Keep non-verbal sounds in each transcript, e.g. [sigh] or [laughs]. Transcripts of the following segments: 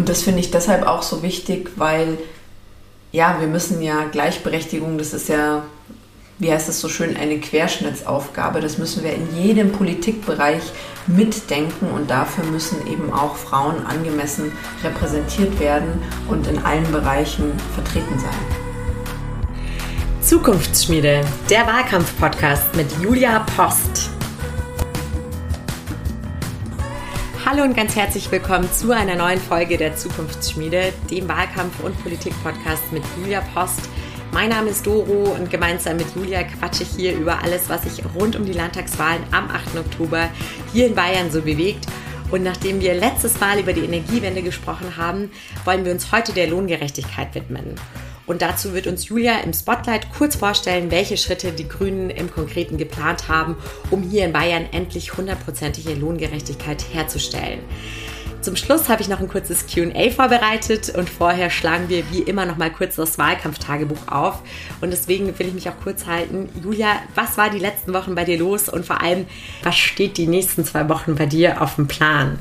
Und das finde ich deshalb auch so wichtig, weil ja, wir müssen ja Gleichberechtigung, das ist ja, wie heißt es so schön, eine Querschnittsaufgabe. Das müssen wir in jedem Politikbereich mitdenken und dafür müssen eben auch Frauen angemessen repräsentiert werden und in allen Bereichen vertreten sein. Zukunftsschmiede, der Wahlkampf-Podcast mit Julia Post. Hallo und ganz herzlich willkommen zu einer neuen Folge der Zukunftsschmiede, dem Wahlkampf- und Politik-Podcast mit Julia Post. Mein Name ist Doro und gemeinsam mit Julia quatsche ich hier über alles, was sich rund um die Landtagswahlen am 8. Oktober hier in Bayern so bewegt. Und nachdem wir letztes Mal über die Energiewende gesprochen haben, wollen wir uns heute der Lohngerechtigkeit widmen. Und dazu wird uns Julia im Spotlight kurz vorstellen, welche Schritte die Grünen im Konkreten geplant haben, um hier in Bayern endlich hundertprozentige Lohngerechtigkeit herzustellen. Zum Schluss habe ich noch ein kurzes QA vorbereitet und vorher schlagen wir wie immer noch mal kurz das Wahlkampftagebuch auf. Und deswegen will ich mich auch kurz halten. Julia, was war die letzten Wochen bei dir los und vor allem, was steht die nächsten zwei Wochen bei dir auf dem Plan?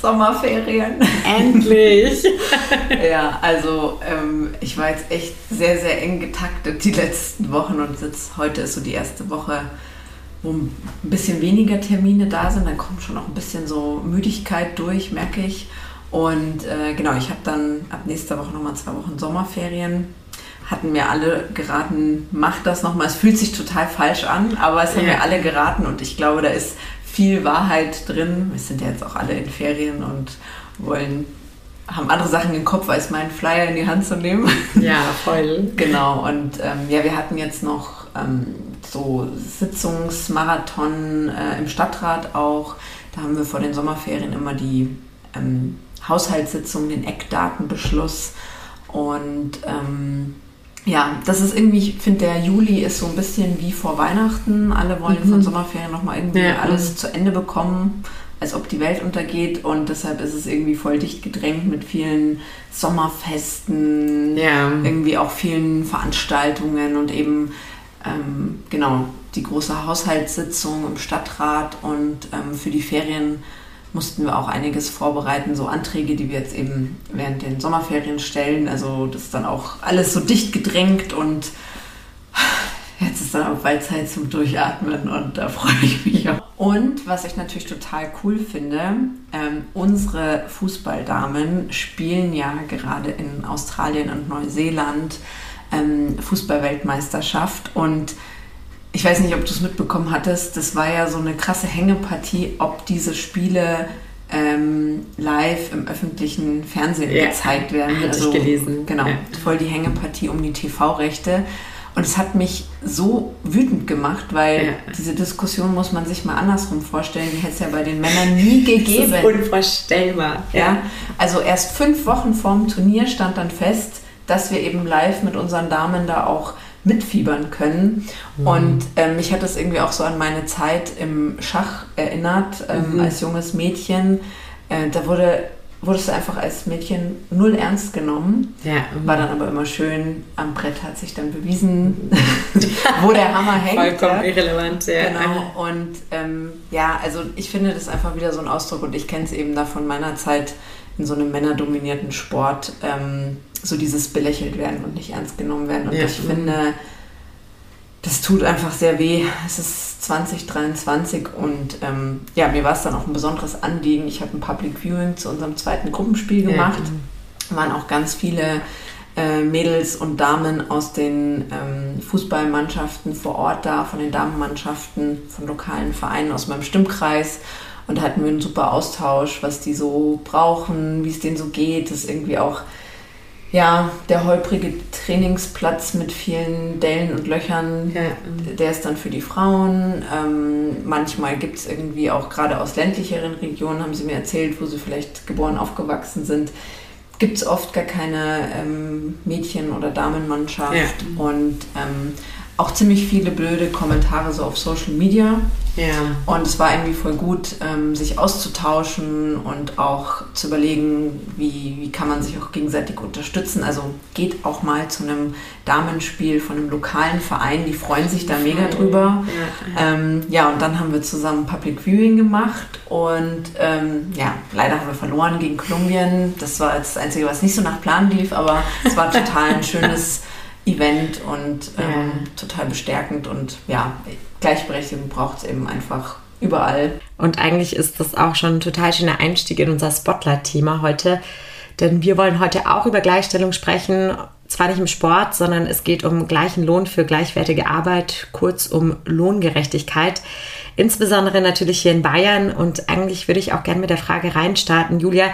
Sommerferien. Endlich! [laughs] ja, also ähm, ich war jetzt echt sehr, sehr eng getaktet die letzten Wochen und jetzt heute ist so die erste Woche, wo ein bisschen weniger Termine da sind. Dann kommt schon noch ein bisschen so Müdigkeit durch, merke ich. Und äh, genau, ich habe dann ab nächster Woche nochmal zwei Wochen Sommerferien. Hatten mir alle geraten, mach das nochmal. Es fühlt sich total falsch an, aber es haben ja. mir alle geraten und ich glaube, da ist viel Wahrheit drin. Wir sind ja jetzt auch alle in Ferien und wollen, haben andere Sachen im Kopf, als meinen Flyer in die Hand zu nehmen. [laughs] Ja, voll. genau, und ähm, ja, wir hatten jetzt noch ähm, so Sitzungsmarathon äh, im Stadtrat auch. Da haben wir vor den Sommerferien immer die ähm, Haushaltssitzung, den Eckdatenbeschluss und ähm, ja, das ist irgendwie, ich finde, der Juli ist so ein bisschen wie vor Weihnachten. Alle wollen mhm. von Sommerferien nochmal irgendwie ja. alles zu Ende bekommen, als ob die Welt untergeht. Und deshalb ist es irgendwie voll dicht gedrängt mit vielen Sommerfesten, ja. irgendwie auch vielen Veranstaltungen und eben, ähm, genau, die große Haushaltssitzung im Stadtrat und ähm, für die Ferien mussten wir auch einiges vorbereiten, so Anträge, die wir jetzt eben während den Sommerferien stellen. Also das ist dann auch alles so dicht gedrängt und jetzt ist dann auch bald Zeit zum Durchatmen und da freue ich mich auch. Und was ich natürlich total cool finde, ähm, unsere Fußballdamen spielen ja gerade in Australien und Neuseeland ähm, Fußballweltmeisterschaft und ich weiß nicht, ob du es mitbekommen hattest, das war ja so eine krasse Hängepartie, ob diese Spiele ähm, live im öffentlichen Fernsehen ja, gezeigt werden. Hatte also, ich gelesen. Genau, ja. voll die Hängepartie um die TV-Rechte. Und es hat mich so wütend gemacht, weil ja. diese Diskussion muss man sich mal andersrum vorstellen. Die hätte es ja bei den Männern nie gegeben. [laughs] Das ist unvorstellbar. Ja. ja. Also erst fünf Wochen vorm Turnier stand dann fest, dass wir eben live mit unseren Damen da auch mitfiebern können. Mhm. Und ähm, mich hat das irgendwie auch so an meine Zeit im Schach erinnert, ähm, mhm. als junges Mädchen. Äh, da wurde wurdest du einfach als Mädchen null ernst genommen. Ja. War dann aber immer schön, am Brett hat sich dann bewiesen, [laughs] wo der Hammer hängt. Vollkommen ja. irrelevant, ja. Genau. Und ähm, ja, also ich finde das einfach wieder so ein Ausdruck und ich kenne es eben da von meiner Zeit in so einem männerdominierten Sport. Ähm, so dieses belächelt werden und nicht ernst genommen werden. Und ja. ich finde, das tut einfach sehr weh. Es ist 2023 und ähm, ja, mir war es dann auch ein besonderes Anliegen. Ich habe ein Public Viewing zu unserem zweiten Gruppenspiel gemacht. Ja. Waren auch ganz viele äh, Mädels und Damen aus den ähm, Fußballmannschaften vor Ort da, von den Damenmannschaften, von lokalen Vereinen aus meinem Stimmkreis. Und hatten wir einen super Austausch, was die so brauchen, wie es denen so geht. Das ist irgendwie auch ja, der holprige Trainingsplatz mit vielen Dellen und Löchern, ja. der ist dann für die Frauen. Ähm, manchmal gibt es irgendwie auch gerade aus ländlicheren Regionen, haben sie mir erzählt, wo sie vielleicht geboren, aufgewachsen sind, gibt es oft gar keine ähm, Mädchen- oder Damenmannschaft ja. und ähm, auch ziemlich viele blöde Kommentare so auf Social Media. Ja. Und es war irgendwie voll gut, ähm, sich auszutauschen und auch zu überlegen, wie, wie kann man sich auch gegenseitig unterstützen. Also geht auch mal zu einem Damenspiel von einem lokalen Verein, die freuen sich da mega drüber. Ja, ja. Ähm, ja und dann haben wir zusammen Public Viewing gemacht und ähm, ja, leider haben wir verloren gegen Kolumbien. Das war das Einzige, was nicht so nach Plan lief, aber es war total ein [laughs] schönes Event und ähm, total bestärkend und ja, Gleichberechtigung braucht es eben einfach überall. Und eigentlich ist das auch schon ein total schöner Einstieg in unser Spotlight-Thema heute, denn wir wollen heute auch über Gleichstellung sprechen, zwar nicht im Sport, sondern es geht um gleichen Lohn für gleichwertige Arbeit, kurz um Lohngerechtigkeit. Insbesondere natürlich hier in Bayern und eigentlich würde ich auch gerne mit der Frage reinstarten, Julia,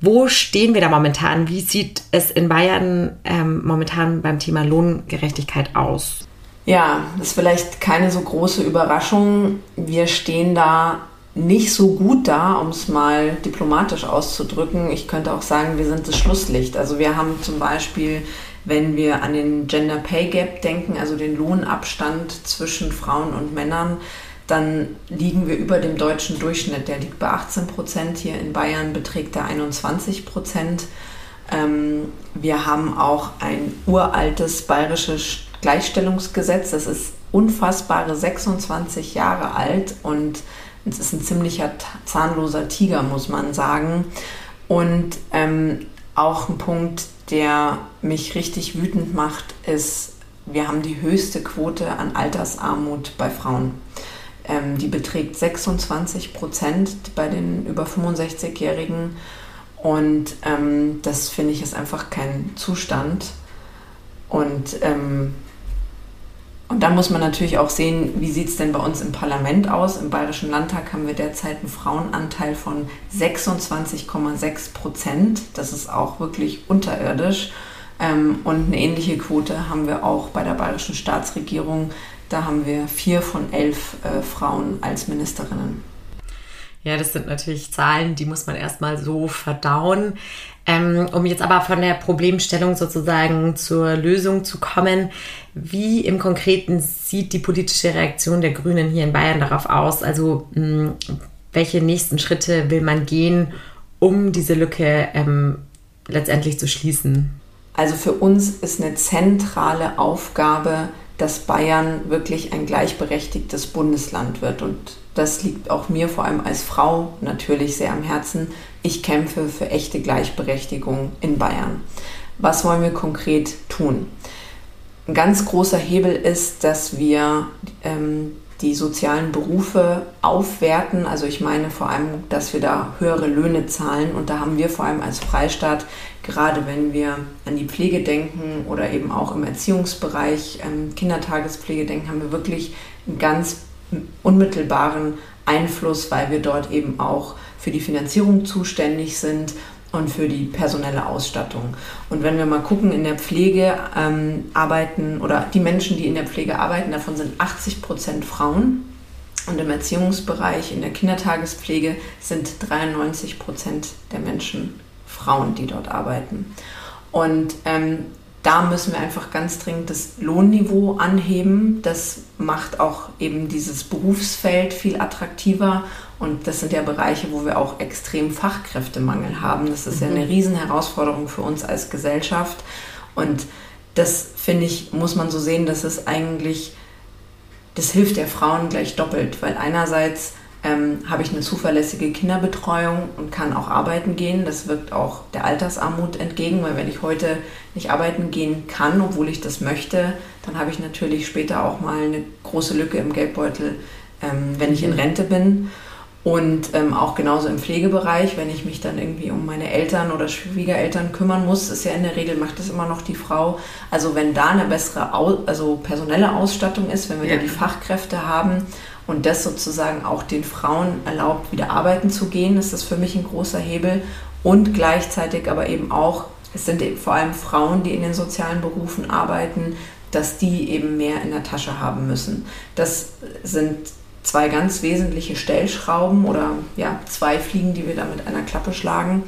wo stehen wir da momentan? Wie sieht es in Bayern ähm, momentan beim Thema Lohngerechtigkeit aus? Ja, das ist vielleicht keine so große Überraschung. Wir stehen da nicht so gut da, um es mal diplomatisch auszudrücken. Ich könnte auch sagen, wir sind das Schlusslicht. Also wir haben zum Beispiel, wenn wir an den Gender Pay Gap denken, also den Lohnabstand zwischen Frauen und Männern, dann liegen wir über dem deutschen Durchschnitt. Der liegt bei 18 Prozent. Hier in Bayern beträgt er 21 Prozent. Ähm, wir haben auch ein uraltes bayerisches Gleichstellungsgesetz. Das ist unfassbare 26 Jahre alt und es ist ein ziemlicher zahnloser Tiger, muss man sagen. Und ähm, auch ein Punkt, der mich richtig wütend macht, ist, wir haben die höchste Quote an Altersarmut bei Frauen. Ähm, die beträgt 26 Prozent bei den über 65-Jährigen. Und ähm, das finde ich ist einfach kein Zustand. Und, ähm, und dann muss man natürlich auch sehen, wie sieht es denn bei uns im Parlament aus. Im Bayerischen Landtag haben wir derzeit einen Frauenanteil von 26,6 Prozent. Das ist auch wirklich unterirdisch. Ähm, und eine ähnliche Quote haben wir auch bei der bayerischen Staatsregierung da haben wir vier von elf äh, Frauen als Ministerinnen. Ja, das sind natürlich Zahlen, die muss man erstmal so verdauen. Ähm, um jetzt aber von der Problemstellung sozusagen zur Lösung zu kommen, wie im Konkreten sieht die politische Reaktion der Grünen hier in Bayern darauf aus? Also mh, hm, welche nächsten Schritte will man gehen, um diese Lücke ähm, letztendlich zu schließen? Also für uns ist eine zentrale Aufgabe, dass Bayern wirklich ein gleichberechtigtes Bundesland wird. Und das liegt auch mir vor allem als Frau natürlich sehr am Herzen. Ich kämpfe für echte Gleichberechtigung in Bayern. Was wollen wir konkret tun? Ein ganz großer Hebel ist, dass wir ähm, die sozialen Berufe aufwerten. Also ich meine vor allem, dass wir da höhere Löhne zahlen. Und da haben wir vor allem als Freistaat, gerade wenn wir an die Pflege denken oder eben auch im Erziehungsbereich, ähm, Kindertagespflege denken, haben wir wirklich einen ganz unmittelbaren Einfluss, weil wir dort eben auch für die Finanzierung zuständig sind und für die personelle Ausstattung. Und wenn wir mal gucken, in der Pflege ähm, arbeiten oder die Menschen, die in der Pflege arbeiten, davon sind 80 Prozent Frauen. Und im Erziehungsbereich, in der Kindertagespflege sind 93 Prozent der Menschen Frauen, die dort arbeiten. Und ähm, da müssen wir einfach ganz dringend das Lohnniveau anheben. Das macht auch eben dieses Berufsfeld viel attraktiver. Und das sind ja Bereiche, wo wir auch extrem Fachkräftemangel haben. Das ist mhm. ja eine Riesenherausforderung für uns als Gesellschaft. Und das, finde ich, muss man so sehen, dass es eigentlich, das hilft der Frauen gleich doppelt. Weil einerseits ähm, habe ich eine zuverlässige Kinderbetreuung und kann auch arbeiten gehen. Das wirkt auch der Altersarmut entgegen, weil wenn ich heute nicht arbeiten gehen kann, obwohl ich das möchte, dann habe ich natürlich später auch mal eine große Lücke im Geldbeutel, ähm, wenn ich in. Rente bin. Und ähm, auch genauso im Pflegebereich, wenn ich mich dann irgendwie um meine Eltern oder Schwiegereltern kümmern muss, ist ja in der Regel macht das immer noch die Frau. Also wenn da eine bessere, Au also personelle Ausstattung ist, wenn wir ja. da die Fachkräfte haben und das sozusagen auch den Frauen erlaubt, wieder arbeiten zu gehen, ist das für mich ein großer Hebel. Und gleichzeitig aber eben auch, es sind eben vor allem Frauen, die in den sozialen Berufen arbeiten, dass die eben mehr in der Tasche haben müssen. Das sind zwei ganz wesentliche Stellschrauben oder ja, zwei Fliegen, die wir da mit einer Klappe schlagen.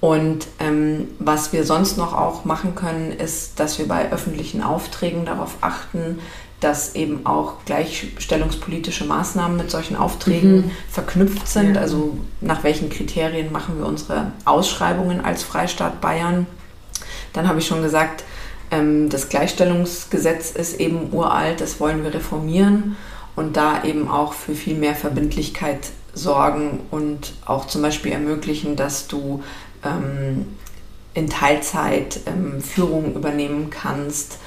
Und ähm, was wir sonst noch auch machen können, ist, dass wir bei öffentlichen Aufträgen darauf achten, dass eben auch gleichstellungspolitische Maßnahmen mit solchen Aufträgen mhm. verknüpft sind. Ja. Also nach welchen Kriterien machen wir unsere Ausschreibungen als Freistaat Bayern. Dann habe ich schon gesagt, ähm, das Gleichstellungsgesetz ist eben uralt, das wollen wir reformieren und da eben auch für viel mehr Verbindlichkeit sorgen und auch zum Beispiel ermöglichen, dass du ähm, in Teilzeit ähm, Führung übernehmen kannst,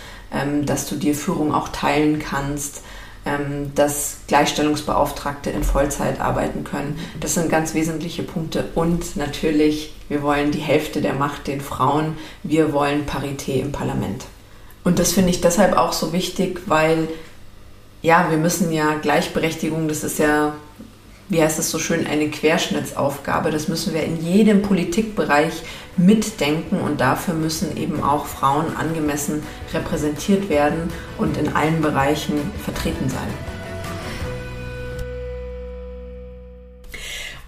dass du dir Führung auch teilen kannst, ähm, dass Gleichstellungsbeauftragte in Vollzeit arbeiten können. Das sind ganz wesentliche Punkte. Und natürlich, wir wollen die Hälfte der Macht den Frauen. Wir wollen Parität im Parlament. Und das finde ich deshalb auch so wichtig, weil ja, wir müssen ja Gleichberechtigung, das ist ja wie heißt es so schön, eine Querschnittsaufgabe. Das müssen wir in jedem Politikbereich mitdenken und dafür müssen eben auch Frauen angemessen repräsentiert werden und in allen Bereichen vertreten sein.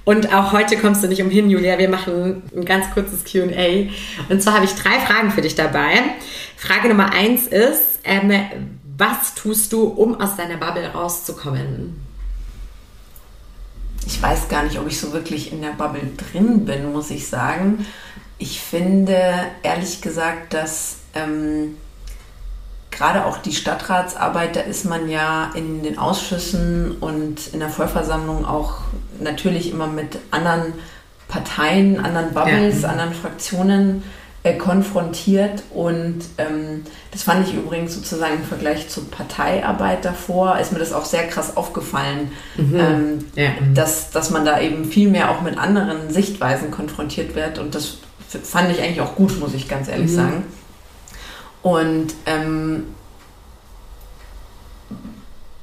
Und auch heute kommst du nicht umhin, Julia. Wir machen ein ganz kurzes QA. Und zwar habe ich drei Fragen für dich dabei. Frage Nummer eins ist, ähm, was tust du, um aus deiner Bubble rauszukommen? Ich weiß gar nicht, ob ich so wirklich in der Bubble drin bin, muss ich sagen. Ich finde ehrlich gesagt, dass ähm, gerade auch die Stadtratsarbeit, da ist man ja in den Ausschüssen und in der Vollversammlung auch natürlich immer mit anderen Parteien, anderen Bubbles, ja. anderen Fraktionen äh, konfrontiert. Und ähm, das fand ich übrigens sozusagen im Vergleich zur Parteiarbeit davor, ist mir das auch sehr krass aufgefallen, mhm. ähm, ja. dass, dass man da eben viel mehr auch mit anderen Sichtweisen konfrontiert wird. Und das fand ich eigentlich auch gut, muss ich ganz ehrlich mhm. sagen. Und ähm,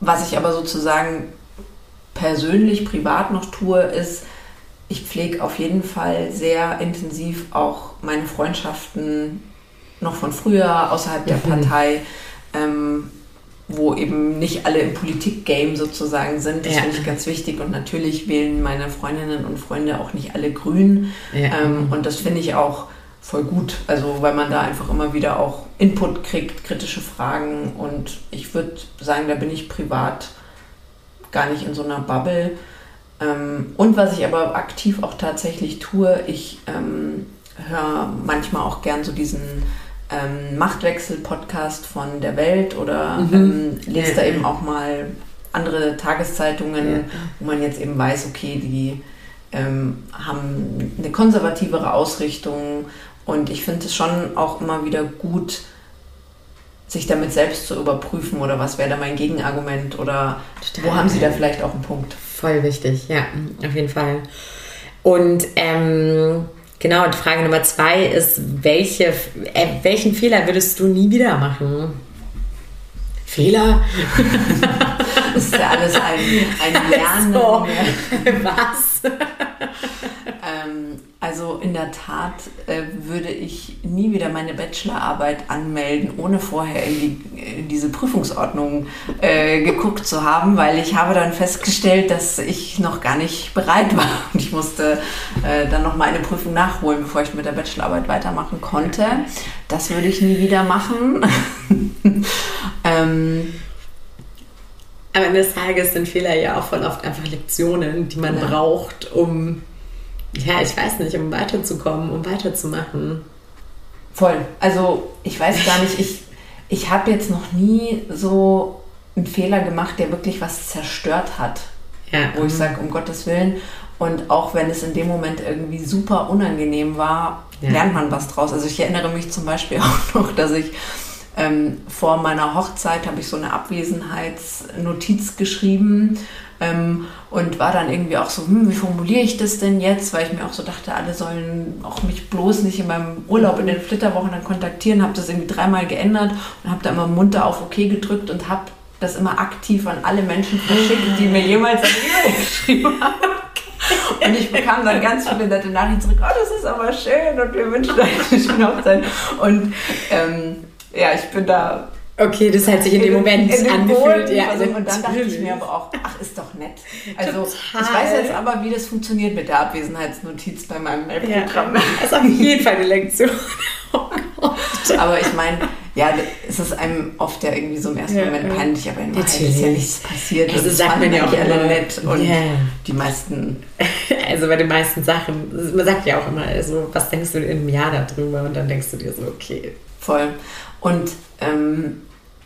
was ich aber sozusagen persönlich, privat noch tue, ist, ich pflege auf jeden Fall sehr intensiv auch meine Freundschaften noch von früher außerhalb der mhm. Partei, ähm, wo eben nicht alle im Politik-Game sozusagen sind. Das ja. finde ich ganz wichtig. Und natürlich wählen meine Freundinnen und Freunde auch nicht alle grün. Ja. Ähm, und das finde ich auch voll gut. Also weil man da einfach immer wieder auch Input kriegt, kritische Fragen. Und ich würde sagen, da bin ich privat gar nicht in so einer Bubble. Ähm, und was ich aber aktiv auch tatsächlich tue, ich ähm, höre manchmal auch gern so diesen ähm, Machtwechsel-Podcast von der Welt oder mhm. ähm, lese ja. da eben auch mal andere Tageszeitungen, ja. wo man jetzt eben weiß, okay, die ähm, haben eine konservativere Ausrichtung und ich finde es schon auch immer wieder gut, sich damit selbst zu überprüfen oder was wäre da mein Gegenargument oder Total. wo haben sie da vielleicht auch einen Punkt. Voll wichtig, ja, auf jeden Fall. Und ähm, genau, und Frage Nummer zwei ist, welche, äh, welchen Fehler würdest du nie wieder machen? Fehler? das ist ja alles ein, ein [laughs] Lernen. So. Was? Ähm, also in der Tat äh, würde ich nie wieder meine Bachelorarbeit anmelden, ohne vorher in, die, in diese Prüfungsordnung äh, geguckt zu haben, weil ich habe dann festgestellt, dass ich noch gar nicht bereit war [laughs] und ich musste äh, dann noch mal eine Prüfung nachholen, bevor ich mit der Bachelorarbeit weitermachen konnte. Das würde ich nie wieder machen. [laughs] ähm, am Ende des Tages sind Fehler ja auch voll oft einfach Lektionen, die man ja. braucht, um ja, ich weiß nicht, um weiterzukommen, um weiterzumachen. Voll. Also ich weiß gar nicht, ich, ich habe jetzt noch nie so einen Fehler gemacht, der wirklich was zerstört hat. Ja. Wo ich mhm. sage, um Gottes Willen. Und auch wenn es in dem Moment irgendwie super unangenehm war, ja. lernt man was draus. Also ich erinnere mich zum Beispiel [laughs] auch noch, dass ich ähm, vor meiner Hochzeit habe ich so eine Abwesenheitsnotiz geschrieben ähm, und war dann irgendwie auch so, hm, wie formuliere ich das denn jetzt? Weil ich mir auch so dachte, alle sollen auch mich bloß nicht in meinem Urlaub in den Flitterwochen dann kontaktieren. Habe das irgendwie dreimal geändert und habe da immer munter auf OK gedrückt und habe das immer aktiv an alle Menschen verschickt, die mir jemals eine E-Mail [laughs] geschrieben haben. Und ich bekam dann ganz viele nette Nachrichten zurück, oh, das ist aber schön und wir wünschen euch eine schöne Hochzeit. Und ähm, ja, ich bin da Okay, das hat sich in dem Moment in, in angefühlt. Ja, also, und dann dachte ich mir aber auch, ach, ist doch nett. Also Total. ich weiß jetzt aber, wie das funktioniert mit der Abwesenheitsnotiz bei meinem Mailprogramm. Ja, das ist auf jeden Fall eine Lektion. [laughs] Oh aber ich meine, ja, es ist einem oft ja irgendwie so im ersten Ja, Moment ja. peinlich, aber in Wahrheit ist ja nichts passiert. Also es sagt man ja auch alle immer, nett und ja. die meisten [laughs] Also bei den meisten Sachen, man sagt ja auch immer, also was denkst du in einem Jahr darüber? Und dann denkst du dir so, okay. Voll. Und ähm,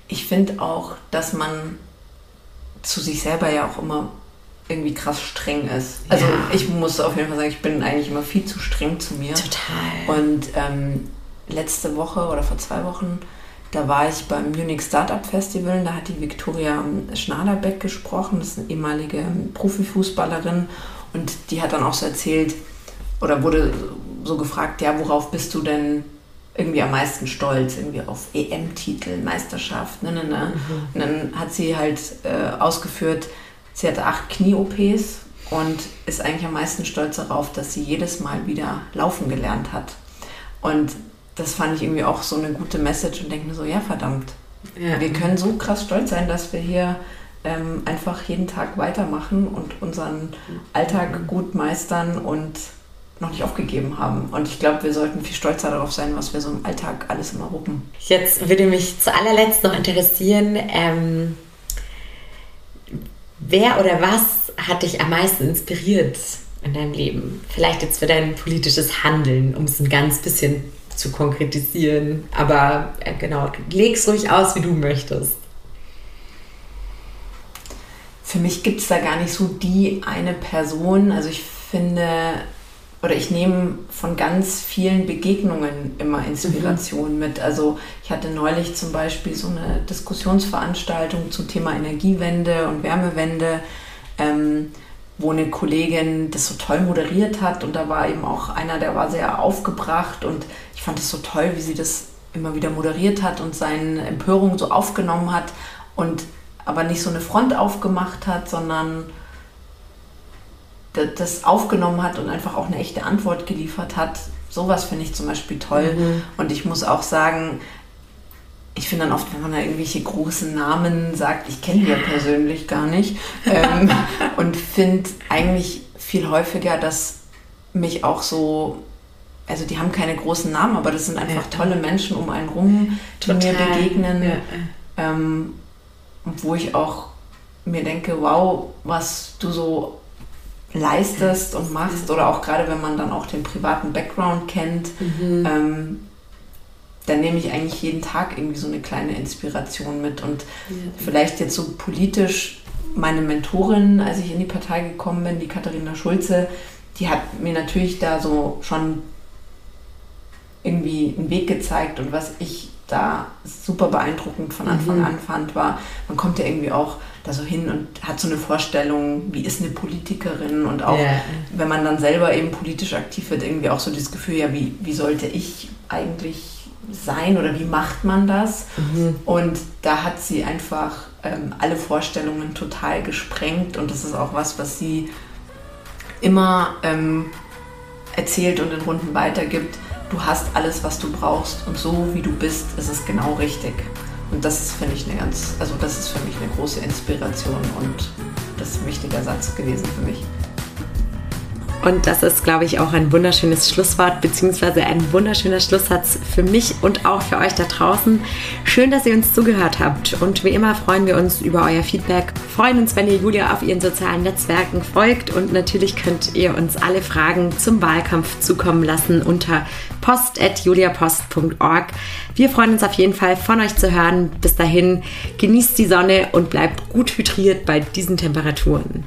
ich finde auch, dass man zu sich selber ja auch immer irgendwie krass streng ist. Also Ja. ich muss auf jeden Fall sagen, ich bin eigentlich immer viel zu streng zu mir. Total. Und ähm, letzte Woche oder vor zwei Wochen, da war ich beim Munich Startup Festival, da hat die Viktoria Schnaderbeck gesprochen, das ist eine ehemalige ähm, Profifußballerin und die hat dann auch so erzählt oder wurde so gefragt, ja, worauf bist du denn irgendwie am meisten stolz? Irgendwie auf EM-Titel, Meisterschaft, ne, ne, ne. Und dann hat sie halt äh, ausgeführt, sie hatte acht Knie-OPs und ist eigentlich am meisten stolz darauf, dass sie jedes Mal wieder laufen gelernt hat. Und das fand ich irgendwie auch so eine gute Message und denke mir so, ja verdammt, Ja. wir können so krass stolz sein, dass wir hier ähm, einfach jeden Tag weitermachen und unseren Alltag gut meistern und noch nicht aufgegeben haben. Und ich glaube, wir sollten viel stolzer darauf sein, was wir so im Alltag alles immer ruppen. Jetzt würde mich zu allerletzt noch interessieren, ähm, wer oder was hat dich am meisten inspiriert in deinem Leben? Vielleicht jetzt für dein politisches Handeln, um es ein ganz bisschen zu konkretisieren. Aber äh, genau, leg's ruhig aus, wie du möchtest. Für mich gibt es da gar nicht so die eine Person. Also ich finde, oder ich nehme von ganz vielen Begegnungen immer Inspiration mit. Also ich hatte neulich zum Beispiel so eine Diskussionsveranstaltung zum Thema Energiewende und Wärmewende, ähm, wo eine Kollegin das so toll moderiert hat und da war eben auch einer, der war sehr aufgebracht und ich fand es so toll, wie sie das immer wieder moderiert hat und seine Empörung so aufgenommen hat und aber nicht so eine Front aufgemacht hat, sondern das aufgenommen hat und einfach auch eine echte Antwort geliefert hat. Sowas finde ich zum Beispiel toll. Mhm. Und ich muss auch sagen, ich finde dann oft, wenn man da irgendwelche großen Namen sagt, ich kenne die ja persönlich gar nicht, [laughs] ähm, und finde eigentlich viel häufiger, dass mich auch so, also die haben keine großen Namen, aber das sind einfach Ja. tolle Menschen um einen rum, die mir begegnen Ja. ähm, wo ich auch mir denke, wow, was du so leistest und machst oder auch gerade wenn man dann auch den privaten Background kennt, Mhm. ähm, dann nehme ich eigentlich jeden Tag irgendwie so eine kleine Inspiration mit. Und vielleicht jetzt so politisch meine Mentorin, als ich in die Partei gekommen bin, die Katharina Schulze, die hat mir natürlich da so schon irgendwie einen Weg gezeigt und was ich da super beeindruckend von Anfang Mhm. an fand, war, man kommt ja irgendwie auch da so hin und hat so eine Vorstellung, wie ist eine Politikerin und auch Ja. wenn man dann selber eben politisch aktiv wird, irgendwie auch so das Gefühl, ja, wie, wie sollte ich eigentlich sein oder wie macht man das? Mhm. Und da hat sie einfach ähm, alle Vorstellungen total gesprengt und das ist auch was, was sie immer ähm, erzählt und in Runden weitergibt. Du hast alles, was du brauchst und so wie du bist, ist es genau richtig. Und das ist, finde ich, eine ganz, also das ist für mich eine große Inspiration und das ist ein wichtiger Satz gewesen für mich. Und das ist, glaube ich, auch ein wunderschönes Schlusswort, beziehungsweise ein wunderschöner Schlusssatz für mich und auch für euch da draußen. Schön, dass ihr uns zugehört habt. Und wie immer freuen wir uns über euer Feedback. Freuen uns, wenn ihr Julia auf ihren sozialen Netzwerken folgt. Und natürlich könnt ihr uns alle Fragen zum Wahlkampf zukommen lassen unter post.juliapost.org. Wir freuen uns auf jeden Fall, von euch zu hören. Bis dahin, genießt die Sonne und bleibt gut hydriert bei diesen Temperaturen.